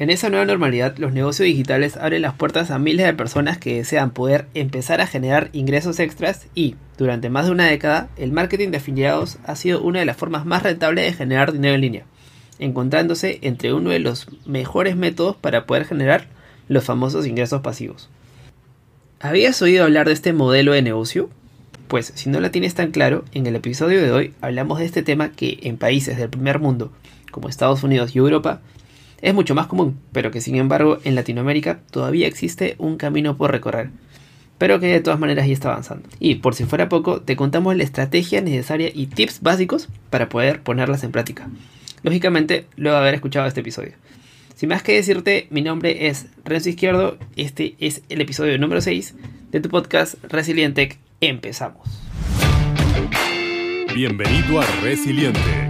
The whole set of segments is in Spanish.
En esa nueva normalidad, los negocios digitales abren las puertas a miles de personas que desean poder empezar a generar ingresos extras y, durante más de una década, el marketing de afiliados ha sido una de las formas más rentables de generar dinero en línea, encontrándose entre uno de los mejores métodos para poder generar los famosos ingresos pasivos. ¿Habías oído hablar de este modelo de negocio? Pues si no la tienes tan claro, en el episodio de hoy hablamos de este tema que en países del primer mundo, como Estados Unidos y Europa, es mucho más común, pero que sin embargo en Latinoamérica todavía existe un camino por recorrer, pero que de todas maneras ya está avanzando. Y por si fuera poco, te contamos la estrategia necesaria y tips básicos para poder ponerlas en práctica. Lógicamente, luego de haber escuchado este episodio. Sin más que decirte, mi nombre es Renzo Izquierdo, este es el episodio número 6 de tu podcast Resiliente. Empezamos. Bienvenido a Resiliente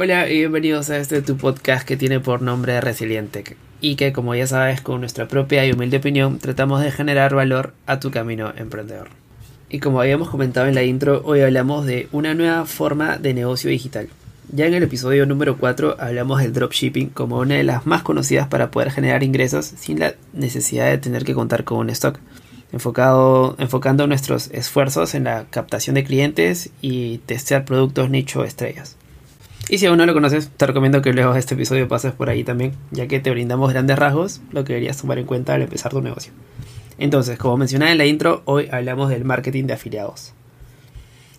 Hola y bienvenidos a este tu podcast que tiene por nombre Resiliente y que como ya sabes con nuestra propia y humilde opinión tratamos de generar valor a tu camino emprendedor. Y como habíamos comentado en la intro, hoy hablamos de una nueva forma de negocio digital. Ya en el episodio número 4 hablamos del dropshipping como una de las más conocidas para poder generar ingresos sin la necesidad de tener que contar con un stock. Enfocado, enfocando nuestros esfuerzos en la captación de clientes y testear productos nicho estrellas. Y si aún no lo conoces, te recomiendo que luego de este episodio pases por ahí también, ya que te brindamos grandes rasgos, lo que deberías tomar en cuenta al empezar tu negocio. Entonces, como mencionaba en la intro, hoy hablamos del marketing de afiliados.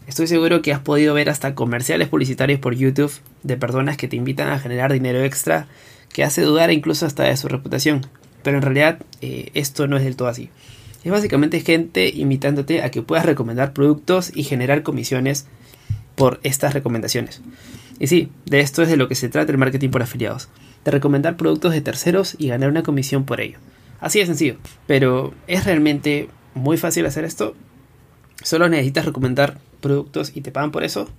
Estoy seguro que has podido ver hasta comerciales publicitarios por YouTube de personas que te invitan a generar dinero extra que hace dudar incluso hasta de su reputación. Pero en realidad eh, esto no es del todo así. Es básicamente gente invitándote a que puedas recomendar productos y generar comisiones por estas recomendaciones. Y sí, de esto es de lo que se trata el marketing por afiliados, de recomendar productos de terceros y ganar una comisión por ello. Así de sencillo, pero ¿es realmente muy fácil hacer esto? ¿Solo necesitas recomendar productos y te pagan por eso?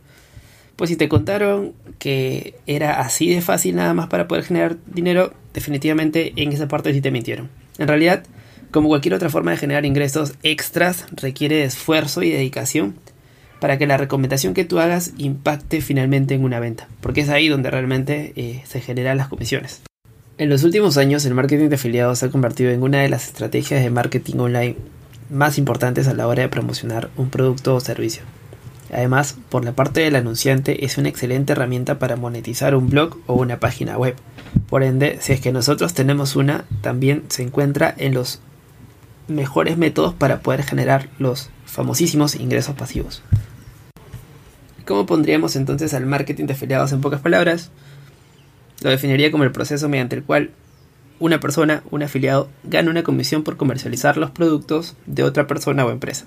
Pues si te contaron que era así de fácil nada más para poder generar dinero, definitivamente en esa parte sí te mintieron. En realidad, como cualquier otra forma de generar ingresos extras, requiere esfuerzo y dedicación para que la recomendación que tú hagas impacte finalmente en una venta, porque es ahí donde realmente eh, se generan las comisiones. En los últimos años el marketing de afiliados se ha convertido en una de las estrategias de marketing online más importantes a la hora de promocionar un producto o servicio. Además, por la parte del anunciante es una excelente herramienta para monetizar un blog o una página web. Por ende, si es que nosotros tenemos una, también se encuentra en los mejores métodos para poder generar los famosísimos ingresos pasivos. ¿Cómo pondríamos entonces al marketing de afiliados en pocas palabras? Lo definiría como el proceso mediante el cual una persona, un afiliado, gana una comisión por comercializar los productos de otra persona o empresa.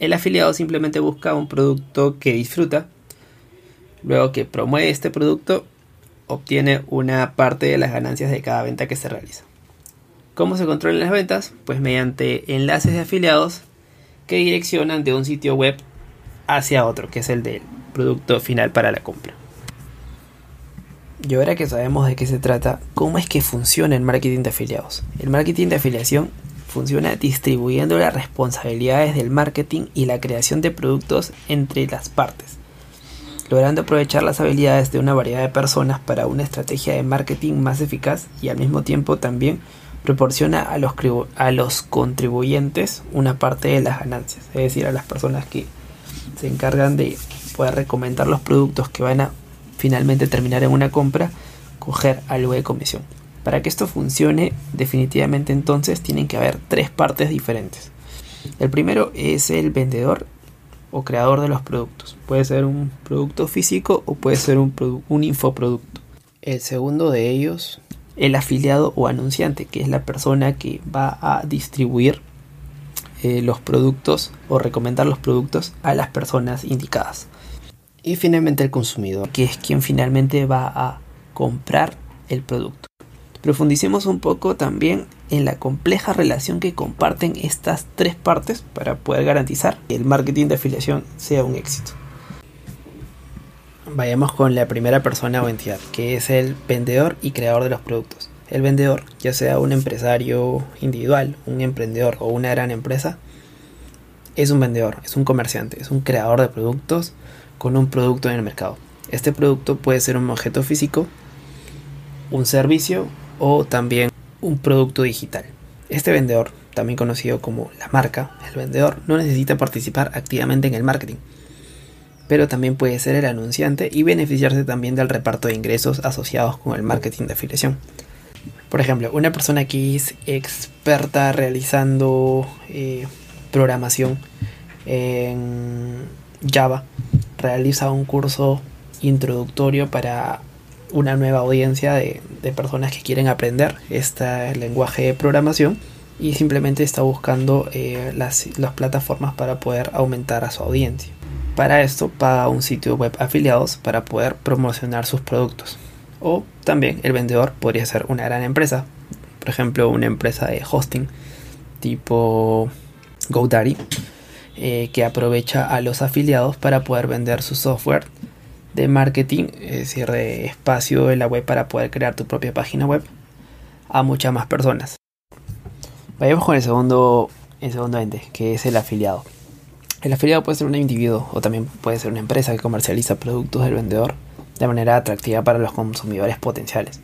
El afiliado simplemente busca un producto que disfruta, luego que promueve este producto, obtiene una parte de las ganancias de cada venta que se realiza. ¿Cómo se controlan las ventas? Pues mediante enlaces de afiliados que direccionan de un sitio web hacia otro, que es el del producto final para la compra. Y ahora que sabemos de qué se trata, ¿cómo es que funciona el marketing de afiliados? El marketing de afiliación funciona distribuyendo las responsabilidades del marketing y la creación de productos entre las partes, logrando aprovechar las habilidades de una variedad de personas para una estrategia de marketing más eficaz y al mismo tiempo también proporciona a los, a los contribuyentes una parte de las ganancias, es decir, a las personas que se encargan de poder recomendar los productos que van a finalmente terminar en una compra, coger algo de comisión. Para que esto funcione, definitivamente entonces tienen que haber tres partes diferentes. El primero es el vendedor o creador de los productos. Puede ser un producto físico o puede ser un, un infoproducto. El segundo de ellos, el afiliado o anunciante, que es la persona que va a distribuir eh, los productos o recomendar los productos a las personas indicadas. Y finalmente el consumidor, que es quien finalmente va a comprar el producto. Profundicemos un poco también en la compleja relación que comparten estas tres partes para poder garantizar que el marketing de afiliación sea un éxito. Vayamos con la primera persona o entidad, que es el vendedor y creador de los productos. El vendedor, ya sea un empresario individual, un emprendedor o una gran empresa, es un vendedor, es un comerciante, es un creador de productos con un producto en el mercado. Este producto puede ser un objeto físico, un servicio o también un producto digital. Este vendedor, también conocido como la marca, el vendedor no necesita participar activamente en el marketing, pero también puede ser el anunciante y beneficiarse también del reparto de ingresos asociados con el marketing de afiliación. Por ejemplo, una persona que es experta realizando eh, programación en Java realiza un curso introductorio para una nueva audiencia de, personas que quieren aprender este lenguaje de programación y simplemente está buscando eh, las, plataformas para poder aumentar a su audiencia. Para esto paga un sitio web afiliados para poder promocionar sus productos. O también el vendedor podría ser una gran empresa, por ejemplo una empresa de hosting tipo GoDaddy, eh, que aprovecha a los afiliados para poder vender su software de marketing, es decir, de espacio en la web para poder crear tu propia página web a muchas más personas. Vayamos con el segundo, el segundo ente, que es el afiliado. El afiliado puede ser un individuo o también puede ser una empresa que comercializa productos del vendedor de manera atractiva para los consumidores potenciales.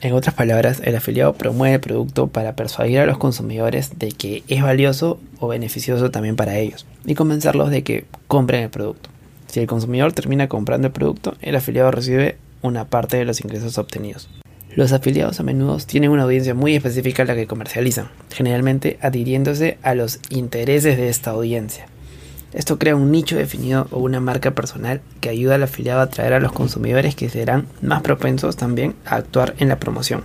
En otras palabras, el afiliado promueve el producto para persuadir a los consumidores de que es valioso o beneficioso también para ellos y convencerlos de que compren el producto. Si el consumidor termina comprando el producto, el afiliado recibe una parte de los ingresos obtenidos. Los afiliados a menudo tienen una audiencia muy específica a la que comercializan, generalmente adhiriéndose a los intereses de esta audiencia. Esto crea un nicho definido o una marca personal que ayuda al afiliado a atraer a los consumidores que serán más propensos también a actuar en la promoción.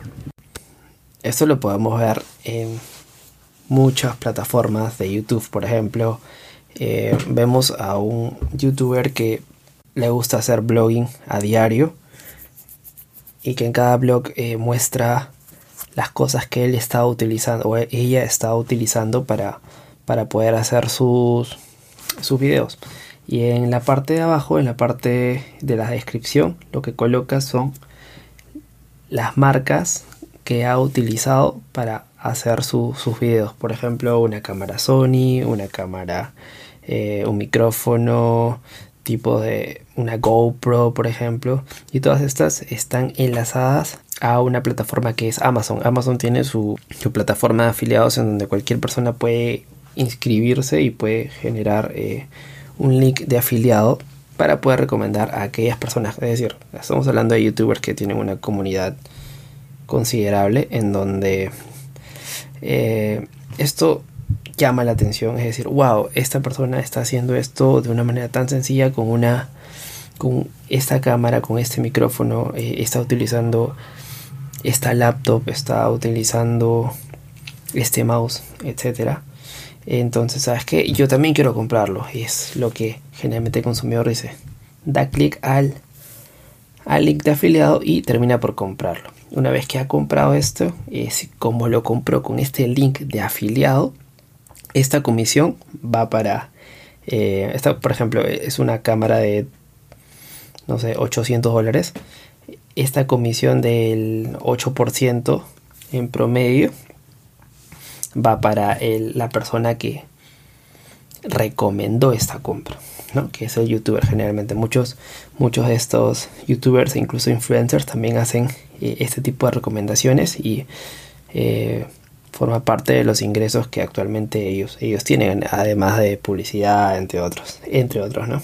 Esto lo podemos ver en muchas plataformas de YouTube, por ejemplo, eh, vemos a un youtuber que le gusta hacer blogging a diario y que en cada blog eh, muestra las cosas que él está utilizando o ella está utilizando para, para poder hacer sus, sus videos. Y en la parte de abajo, en la parte de la descripción, lo que coloca son las marcas que ha utilizado para hacer sus videos. Por ejemplo, una cámara Sony, una cámara eh, un micrófono, tipo de una GoPro, por ejemplo. Y todas estas están enlazadas a una plataforma que es Amazon. Amazon tiene su, plataforma de afiliados en donde cualquier persona puede inscribirse y puede generar eh, un link de afiliado para poder recomendar a aquellas personas. Es decir, estamos hablando de youtubers que tienen una comunidad considerable en donde eh, esto llama la atención, es decir, wow, esta persona está haciendo esto de una manera tan sencilla con una con esta cámara, con este micrófono, eh, está utilizando esta laptop, está utilizando este mouse, etcétera. Entonces, ¿sabes qué? Yo también quiero comprarlo. Y es lo que generalmente el consumidor dice. Da clic al, al link de afiliado y termina por comprarlo. Una vez que ha comprado esto, es como lo compró con este link de afiliado, esta comisión va para, eh, esta, por ejemplo, es una cámara de, no sé, 800 dólares. Esta comisión del 8% en promedio va para la persona que recomendó esta compra, ¿no? que es el youtuber generalmente. Muchos, muchos de estos youtubers e incluso influencers también hacen eh, este tipo de recomendaciones y eh, forma parte de los ingresos que actualmente ellos, ellos tienen, además de publicidad, entre otros, entre otros, ¿no?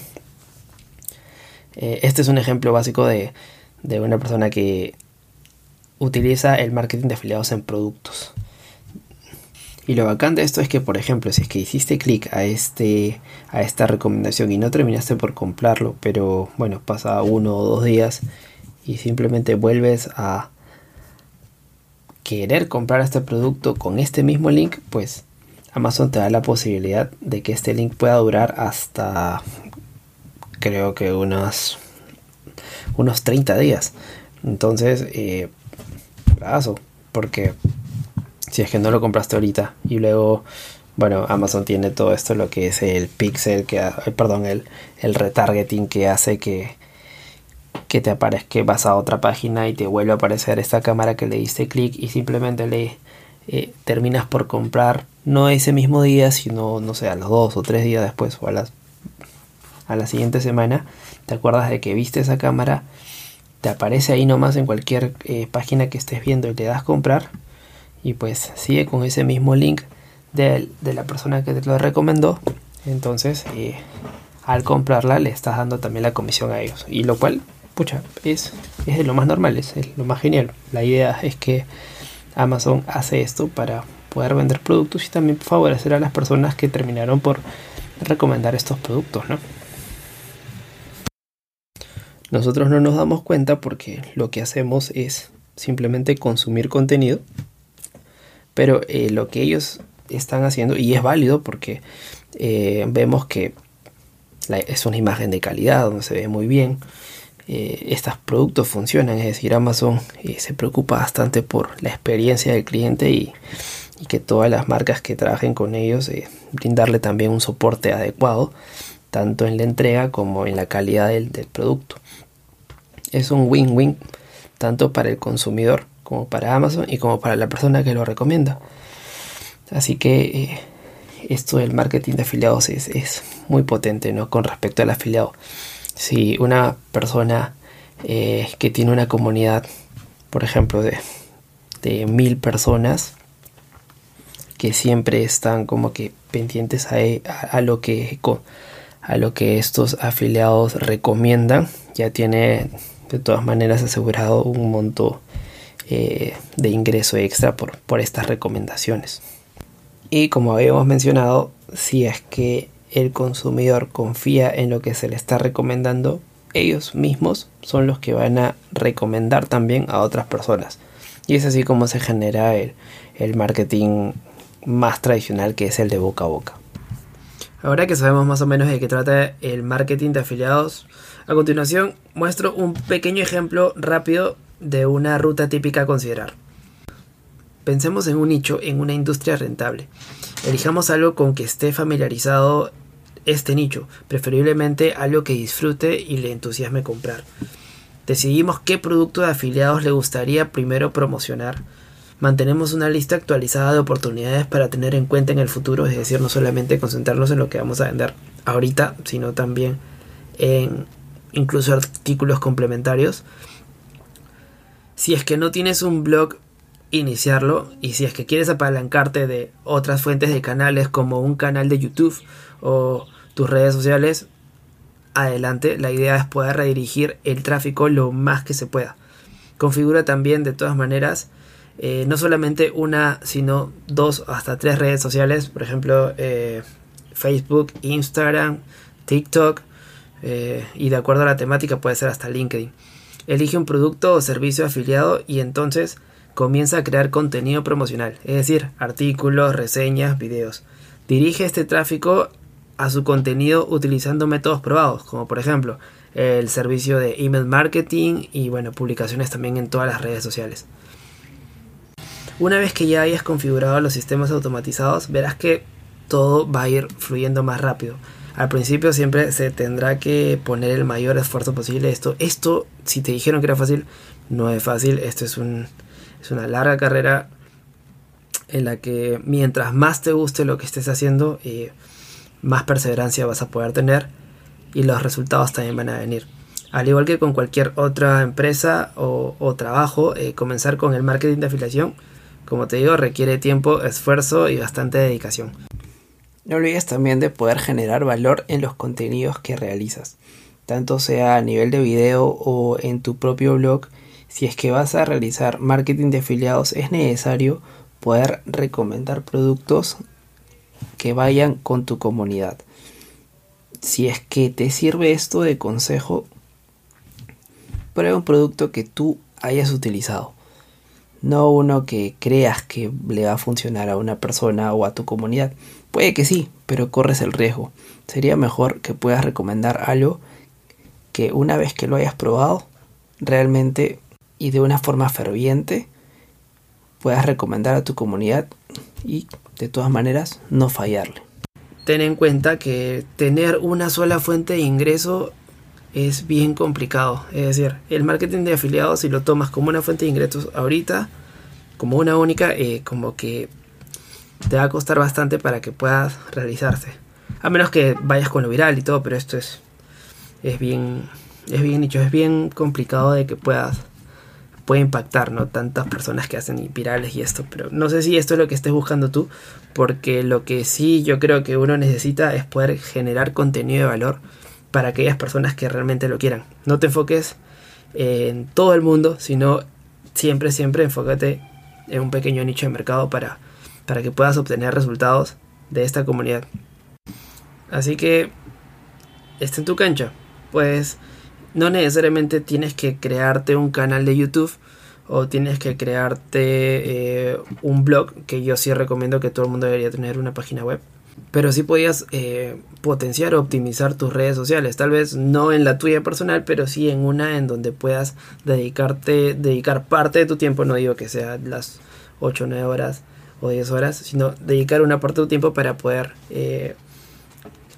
Eh, este es un ejemplo básico de, de una persona que utiliza el marketing de afiliados en productos. Y lo bacán de esto es que, por ejemplo, si es que hiciste clic a, este, a esta recomendación y no terminaste por comprarlo, pero bueno, pasa uno o dos días y simplemente vuelves a, querer comprar este producto con este mismo link, pues Amazon te da la posibilidad de que este link pueda durar hasta creo que unos, unos 30 días. Entonces, eh, porque si es que no lo compraste ahorita. Y luego, bueno, Amazon tiene todo esto, lo que es el pixel, que, perdón, el, el retargeting que hace que, que te aparezca vas a otra página y te vuelve a aparecer esta cámara que le diste clic y simplemente le eh, terminas por comprar no ese mismo día, sino, no sé, a los dos o tres días después o a, las, a la siguiente semana, te acuerdas de que viste esa cámara, te aparece ahí nomás en cualquier eh, página que estés viendo y le das comprar y pues sigue con ese mismo link de, la persona que te lo recomendó. Entonces, eh, al comprarla le estás dando también la comisión a ellos. Y lo cual, pucha, es, es lo más normal, es lo más genial. La idea es que Amazon hace esto para poder vender productos y también favorecer a las personas que terminaron por recomendar estos productos, ¿no? Nosotros no nos damos cuenta porque lo que hacemos es simplemente consumir contenido, pero eh, lo que ellos están haciendo, y es válido porque eh, vemos que es una imagen de calidad, donde se ve muy bien, eh, estos productos funcionan, es decir, Amazon se preocupa bastante por la experiencia del cliente y, que todas las marcas que trabajen con ellos brindarle también un soporte adecuado, tanto en la entrega como en la calidad del producto. Es un win-win tanto para el consumidor como para Amazon y como para la persona que lo recomienda. Así que eh, esto del marketing de afiliados es, muy potente ¿no? con respecto al afiliado. Si una persona eh, que tiene una comunidad, por ejemplo, de, de mil personas, que siempre están como que pendientes a, a, lo que a lo que estos afiliados recomiendan ya tiene de todas maneras asegurado un monto eh, de ingreso extra por, por estas recomendaciones. Y como habíamos mencionado, si es que el consumidor confía en lo que se le está recomendando, ellos mismos son los que van a recomendar también a otras personas. Y es así como se genera el, el marketing más tradicional que es el de boca a boca. Ahora que sabemos más o menos de qué trata el marketing de afiliados, a continuación muestro un pequeño ejemplo rápido de una ruta típica a considerar. Pensemos en un nicho, en una industria rentable. Elijamos algo con que esté familiarizado este nicho, preferiblemente algo que disfrute y le entusiasme comprar. Decidimos qué producto de afiliados le gustaría primero promocionar mantenemos una lista actualizada de oportunidades para tener en cuenta en el futuro, es decir, no solamente concentrarnos en lo que vamos a vender ahorita, sino también en incluso artículos complementarios. Si es que no tienes un blog, iniciarlo y si es que quieres apalancarte de otras fuentes de canales como un canal de YouTube o tus redes sociales, adelante. La idea es poder redirigir el tráfico lo más que se pueda. Configura también de todas maneras eh, no solamente una, sino dos hasta tres redes sociales, por ejemplo, eh, Facebook, Instagram, TikTok, eh, y de acuerdo a la temática puede ser hasta LinkedIn. Elige un producto o servicio afiliado y entonces comienza a crear contenido promocional, es decir, artículos, reseñas, videos. Dirige este tráfico a su contenido utilizando métodos probados, como por ejemplo el servicio de email marketing y bueno, publicaciones también en todas las redes sociales. Una vez que ya hayas configurado los sistemas automatizados, verás que todo va a ir fluyendo más rápido. Al principio siempre se tendrá que poner el mayor esfuerzo posible. Esto, esto, si te dijeron que era fácil, no es fácil. Esto es, un, es una larga carrera en la que mientras más te guste lo que estés haciendo, eh, más perseverancia vas a poder tener y los resultados también van a venir. Al igual que con cualquier otra empresa o, trabajo, eh, comenzar con el marketing de afiliación como te digo, requiere tiempo, esfuerzo y bastante dedicación. No olvides también de poder generar valor en los contenidos que realizas, tanto sea a nivel de video o en tu propio blog. Si es que vas a realizar marketing de afiliados, es necesario poder recomendar productos que vayan con tu comunidad. Si es que te sirve esto de consejo, prueba un producto que tú hayas utilizado no uno que creas que le va a funcionar a una persona o a tu comunidad. Puede que sí, pero corres el riesgo. Sería mejor que puedas recomendar algo que una vez que lo hayas probado, realmente y de una forma ferviente, puedas recomendar a tu comunidad y de todas maneras no fallarle. Ten en cuenta que tener una sola fuente de ingreso es bien complicado. Es decir, el marketing de afiliados, si lo tomas como una fuente de ingresos ahorita, como una única, eh, como que te va a costar bastante para que puedas realizarse. A menos que vayas con lo viral y todo, pero esto es, es bien, es bien dicho, es bien complicado de que puedas, puede impactar, ¿no? Tantas personas que hacen virales y esto, pero no sé si esto es lo que estés buscando tú, porque lo que sí yo creo que uno necesita es poder generar contenido de valor para aquellas personas que realmente lo quieran. No te enfoques en todo el mundo, sino siempre, siempre enfócate en un pequeño nicho de mercado para, para que puedas obtener resultados de esta comunidad. Así que, está en tu cancha. Pues no necesariamente tienes que crearte un canal de YouTube o tienes que crearte eh, un blog, que yo sí recomiendo que todo el mundo debería tener una página web pero sí podías eh, potenciar o optimizar tus redes sociales. Tal vez no en la tuya personal, pero sí en una en donde puedas dedicarte, dedicar parte de tu tiempo. No digo que sea las 8 o 9 horas o 10 horas, sino dedicar una parte de tu tiempo para poder eh,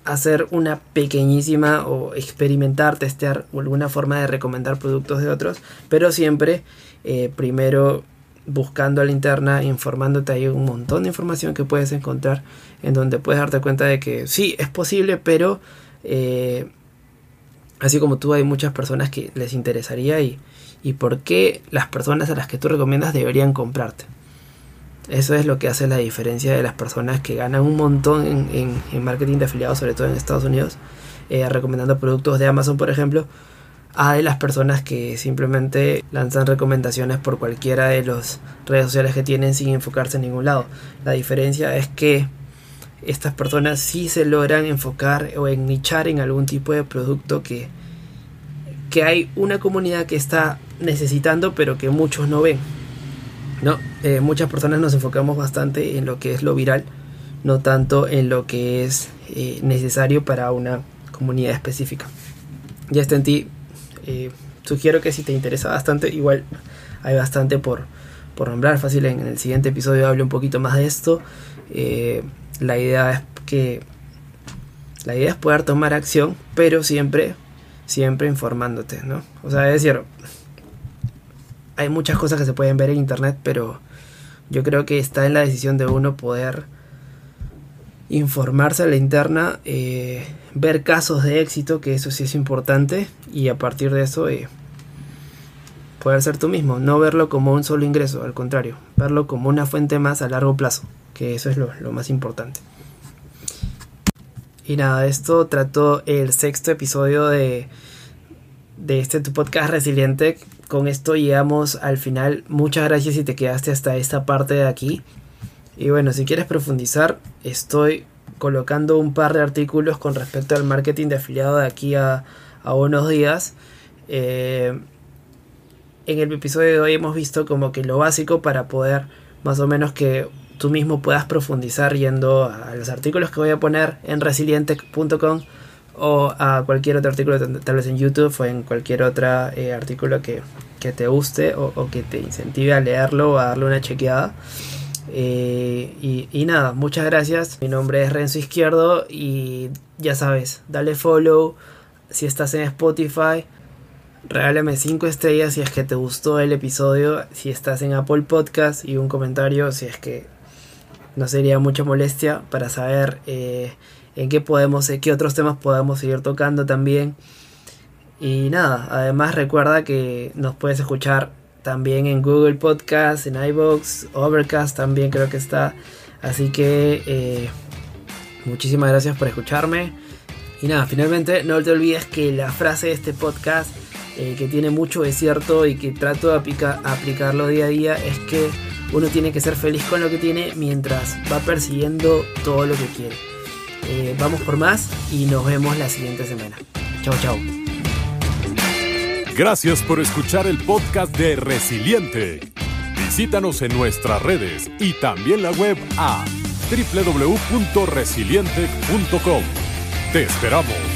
hacer una pequeñísima o experimentar, testear alguna forma de recomendar productos de otros, pero siempre eh, primero buscando a la interna, informándote, hay un montón de información que puedes encontrar en donde puedes darte cuenta de que sí, es posible, pero eh, así como tú hay muchas personas que les interesaría y, y por qué las personas a las que tú recomiendas deberían comprarte. Eso es lo que hace la diferencia de las personas que ganan un montón en, marketing de afiliados, sobre todo en Estados Unidos, eh, recomendando productos de Amazon, por ejemplo, a de las personas que simplemente lanzan recomendaciones por cualquiera de las redes sociales que tienen sin enfocarse en ningún lado. La diferencia es que estas personas sí se logran enfocar o en nichar en algún tipo de producto que, que hay una comunidad que está necesitando pero que muchos no ven. ¿No? Eh, muchas personas nos enfocamos bastante en lo que es lo viral, no tanto en lo que es eh, necesario para una comunidad específica. Ya está en ti eh, sugiero que si te interesa bastante, igual hay bastante por, por nombrar. Fácil, en, el siguiente episodio hable un poquito más de esto. Eh, la idea es que la idea es poder tomar acción, pero siempre, siempre informándote, ¿no? O sea, es decir, hay muchas cosas que se pueden ver en internet, pero yo creo que está en la decisión de uno poder informarse a la interna, eh, ver casos de éxito, que eso sí es importante, y a partir de eso eh, poder ser tú mismo, no verlo como un solo ingreso, al contrario, verlo como una fuente más a largo plazo, que eso es lo, más importante. Y nada, esto trató el sexto episodio de, de este tu podcast resiliente. Con esto llegamos al final. Muchas gracias si te quedaste hasta esta parte de aquí. Y bueno, si quieres profundizar, estoy colocando un par de artículos con respecto al marketing de afiliado de aquí a, unos días. Eh, en el episodio de hoy hemos visto como que lo básico para poder más o menos que tú mismo puedas profundizar yendo a los artículos que voy a poner en resiliente.com o a cualquier otro artículo tal vez en YouTube o en cualquier otro eh, artículo que, te guste o, o, que te incentive a leerlo o a darle una chequeada. Eh, y, nada, muchas gracias. Mi nombre es Renzo Izquierdo y ya sabes, dale follow si estás en Spotify. Regálame 5 estrellas si es que te gustó el episodio. Si estás en Apple Podcast y un comentario si es que no sería mucha molestia para saber eh, en qué podemos, qué otros temas podemos seguir tocando también. Y nada, además recuerda que nos puedes escuchar también en Google Podcast, en iBox, Overcast también creo que está. Así que eh, muchísimas gracias por escucharme. Y nada, finalmente no te olvides que la frase de este podcast, eh, que tiene mucho de cierto y que trato de aplicarlo día a día, es que uno tiene que ser feliz con lo que tiene mientras va persiguiendo todo lo que quiere. Eh, vamos por más y nos vemos la siguiente semana. Chao, chao. Gracias por escuchar el podcast de Resiliente. Visítanos en nuestras redes y también la web a www.resiliente.com. Te esperamos.